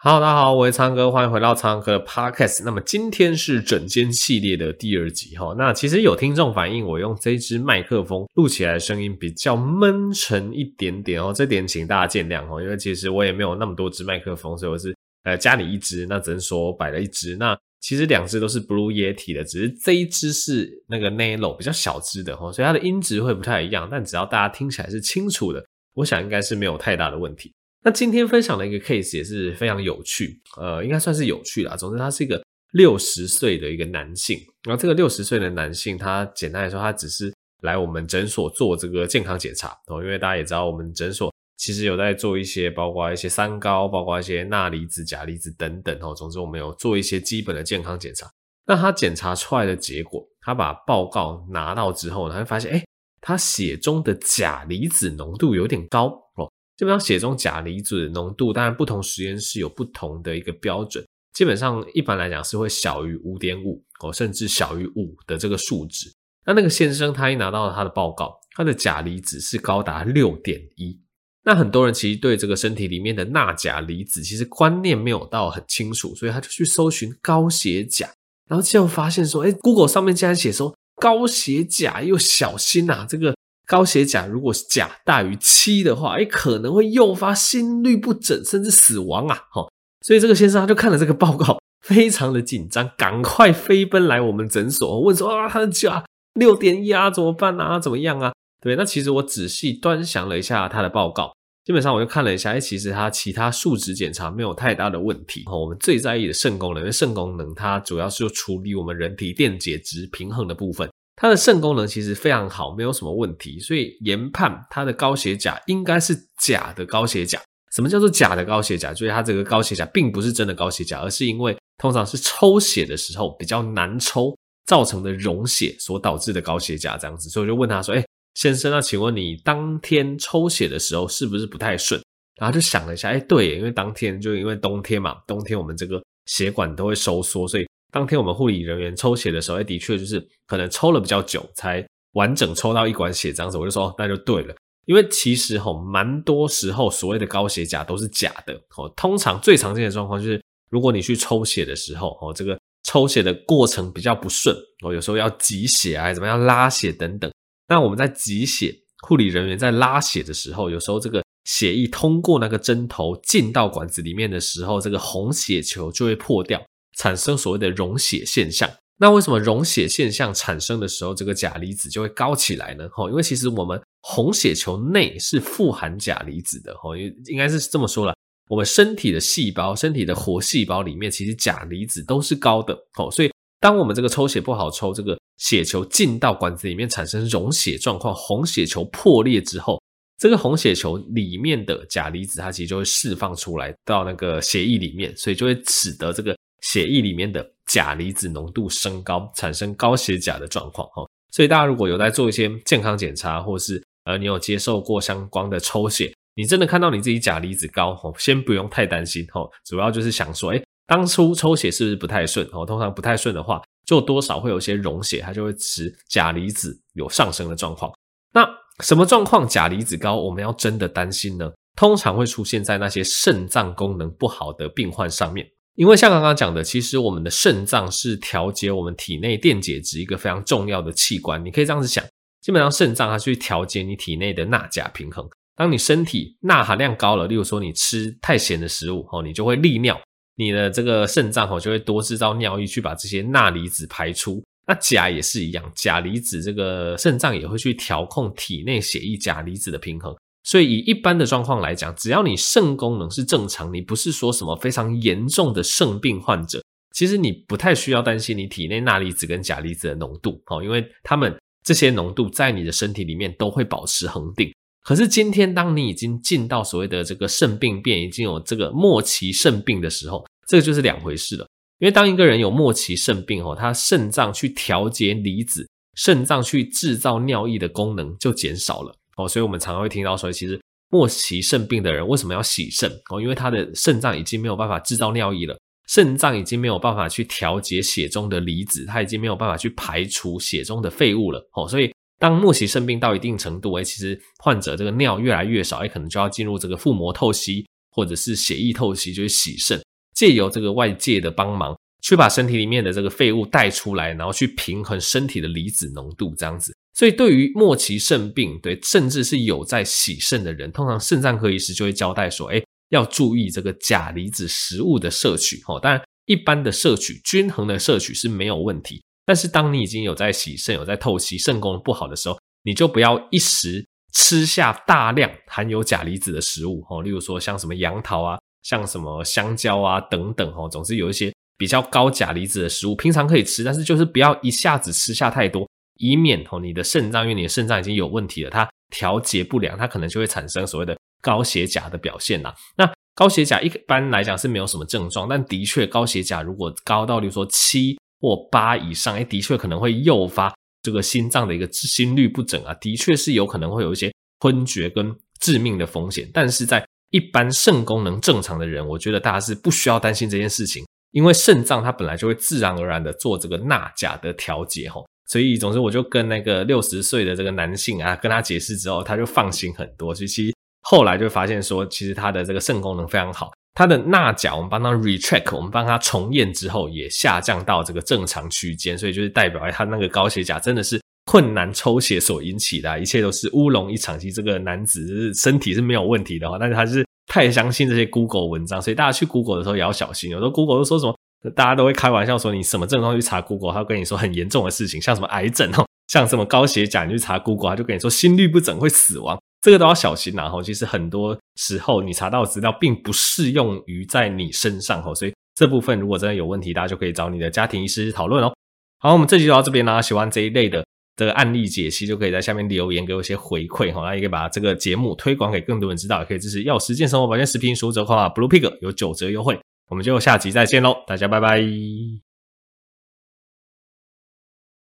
好大家好，我是苍哥，欢迎回到苍哥的 Podcast。那么今天是整间系列的第二集哈。那其实有听众反映，我用这支麦克风录起来声音比较闷沉一点点哦，这点请大家见谅哦。因为其实我也没有那么多支麦克风，所以我是呃家里一支，那只能说摆了一支。那其实两支都是 Blue Yeti 的，只是这一支是那个 Nano 比较小支的哈，所以它的音质会不太一样。但只要大家听起来是清楚的，我想应该是没有太大的问题。那今天分享的一个 case 也是非常有趣，呃，应该算是有趣啦。总之，他是一个六十岁的一个男性。然后，这个六十岁的男性，他简单来说，他只是来我们诊所做这个健康检查哦。因为大家也知道，我们诊所其实有在做一些，包括一些三高，包括一些钠离子、钾离子等等哦。总之，我们有做一些基本的健康检查。那他检查出来的结果，他把报告拿到之后，他会发现，哎，他血中的钾离子浓度有点高哦。基本上血中钾离子的浓度，当然不同实验室有不同的一个标准。基本上一般来讲是会小于五点五哦，甚至小于五的这个数值。那那个先生他一拿到了他的报告，他的钾离子是高达六点一。那很多人其实对这个身体里面的钠钾离子其实观念没有到很清楚，所以他就去搜寻高血钾，然后结果发现说，哎，Google 上面竟然写说高血钾又小心啊，这个。高血钾如果是钾大于七的话，诶，可能会诱发心律不整，甚至死亡啊！齁，所以这个先生他就看了这个报告，非常的紧张，赶快飞奔来我们诊所，问说啊，他的钾六点一啊，怎么办啊？怎么样啊？对，那其实我仔细端详了一下他的报告，基本上我就看了一下，诶，其实他其他数值检查没有太大的问题。哦，我们最在意的肾功能，因为肾功能它主要是处理我们人体电解质平衡的部分。它的肾功能其实非常好，没有什么问题，所以研判它的高血钾应该是假的高血钾。什么叫做假的高血钾？就是它这个高血钾并不是真的高血钾，而是因为通常是抽血的时候比较难抽造成的溶血所导致的高血钾这样子。所以我就问他说：“哎，先生，那请问你当天抽血的时候是不是不太顺？”然后就想了一下，哎，对，因为当天就因为冬天嘛，冬天我们这个血管都会收缩，所以。当天我们护理人员抽血的时候，哎，的确就是可能抽了比较久，才完整抽到一管血这样子。我就说，那就对了，因为其实吼，蛮多时候所谓的高血钾都是假的。哦，通常最常见的状况就是，如果你去抽血的时候，哦，这个抽血的过程比较不顺，哦，有时候要挤血啊，怎么样拉血等等。那我们在挤血，护理人员在拉血的时候，有时候这个血液通过那个针头进到管子里面的时候，这个红血球就会破掉。产生所谓的溶血现象，那为什么溶血现象产生的时候，这个钾离子就会高起来呢？吼，因为其实我们红血球内是富含钾离子的，吼，应应该是这么说啦，我们身体的细胞、身体的活细胞里面，其实钾离子都是高的，吼，所以当我们这个抽血不好抽，这个血球进到管子里面产生溶血状况，红血球破裂之后，这个红血球里面的钾离子它其实就会释放出来到那个血液里面，所以就会使得这个。血液里面的钾离子浓度升高，产生高血钾的状况哈。所以大家如果有在做一些健康检查，或是呃你有接受过相关的抽血，你真的看到你自己钾离子高哈，先不用太担心哈。主要就是想说，诶，当初抽血是不是不太顺哦？通常不太顺的话，就多少会有些溶血，它就会使钾离子有上升的状况。那什么状况钾离子高，我们要真的担心呢？通常会出现在那些肾脏功能不好的病患上面。因为像刚刚讲的，其实我们的肾脏是调节我们体内电解质一个非常重要的器官。你可以这样子想，基本上肾脏它去调节你体内的钠钾平衡。当你身体钠含量高了，例如说你吃太咸的食物，你就会利尿，你的这个肾脏就会多制造尿液去把这些钠离子排出。那钾也是一样，钾离子这个肾脏也会去调控体内血液钾离子的平衡。所以，以一般的状况来讲，只要你肾功能是正常，你不是说什么非常严重的肾病患者，其实你不太需要担心你体内钠离子跟钾离子的浓度，哦，因为他们这些浓度在你的身体里面都会保持恒定。可是今天，当你已经进到所谓的这个肾病变，已经有这个末期肾病的时候，这个就是两回事了。因为当一个人有末期肾病，哦，他肾脏去调节离子，肾脏去制造尿液的功能就减少了。哦，所以我们常常会听到说，其实末期肾病的人为什么要洗肾？哦，因为他的肾脏已经没有办法制造尿液了，肾脏已经没有办法去调节血中的离子，它已经没有办法去排除血中的废物了。哦，所以当末期肾病到一定程度，哎，其实患者这个尿越来越少，哎，可能就要进入这个腹膜透析或者是血液透析，就是洗肾。借由这个外界的帮忙，去把身体里面的这个废物带出来，然后去平衡身体的离子浓度，这样子。所以对于末期肾病，对，甚至是有在洗肾的人，通常肾脏科医师就会交代说，哎，要注意这个钾离子食物的摄取。哦，当然一般的摄取，均衡的摄取是没有问题。但是当你已经有在洗肾、有在透析，肾功能不好的时候，你就不要一时吃下大量含有钾离子的食物。哦，例如说像什么杨桃啊。像什么香蕉啊等等哦，总之有一些比较高钾离子的食物，平常可以吃，但是就是不要一下子吃下太多，以免哦你的肾脏，因为你的肾脏已经有问题了，它调节不良，它可能就会产生所谓的高血钾的表现呐。那高血钾一般来讲是没有什么症状，但的确高血钾如果高到，比如说七或八以上，哎，的确可能会诱发这个心脏的一个心律不整啊，的确是有可能会有一些昏厥跟致命的风险，但是在一般肾功能正常的人，我觉得大家是不需要担心这件事情，因为肾脏它本来就会自然而然的做这个钠钾的调节吼，所以总之我就跟那个六十岁的这个男性啊，跟他解释之后，他就放心很多。所以其实后来就发现说，其实他的这个肾功能非常好，他的钠钾我们帮他 recheck，我们帮他重验之后也下降到这个正常区间，所以就是代表他那个高血钾真的是困难抽血所引起的，一切都是乌龙一场。其实这个男子身体是没有问题的，但是他是太相信这些 Google 文章，所以大家去 Google 的时候也要小心。有时候 Google 都说什么，大家都会开玩笑说你什么症状去查 Google，他会跟你说很严重的事情，像什么癌症哦，像什么高血钾，你去查 Google，他就跟你说心律不整会死亡，这个都要小心呐。吼，其实很多时候你查到的资料并不适用于在你身上吼，所以这部分如果真的有问题，大家就可以找你的家庭医师讨论哦。好，我们这集就到这边啦。喜欢这一类的。这个案例解析就可以在下面留言给我一些回馈哈，那也可以把这个节目推广给更多人知道，也可以支持药师健生活保健食品输折扣码 Blue Pig 有九折优惠，我们就下集再见喽，大家拜拜。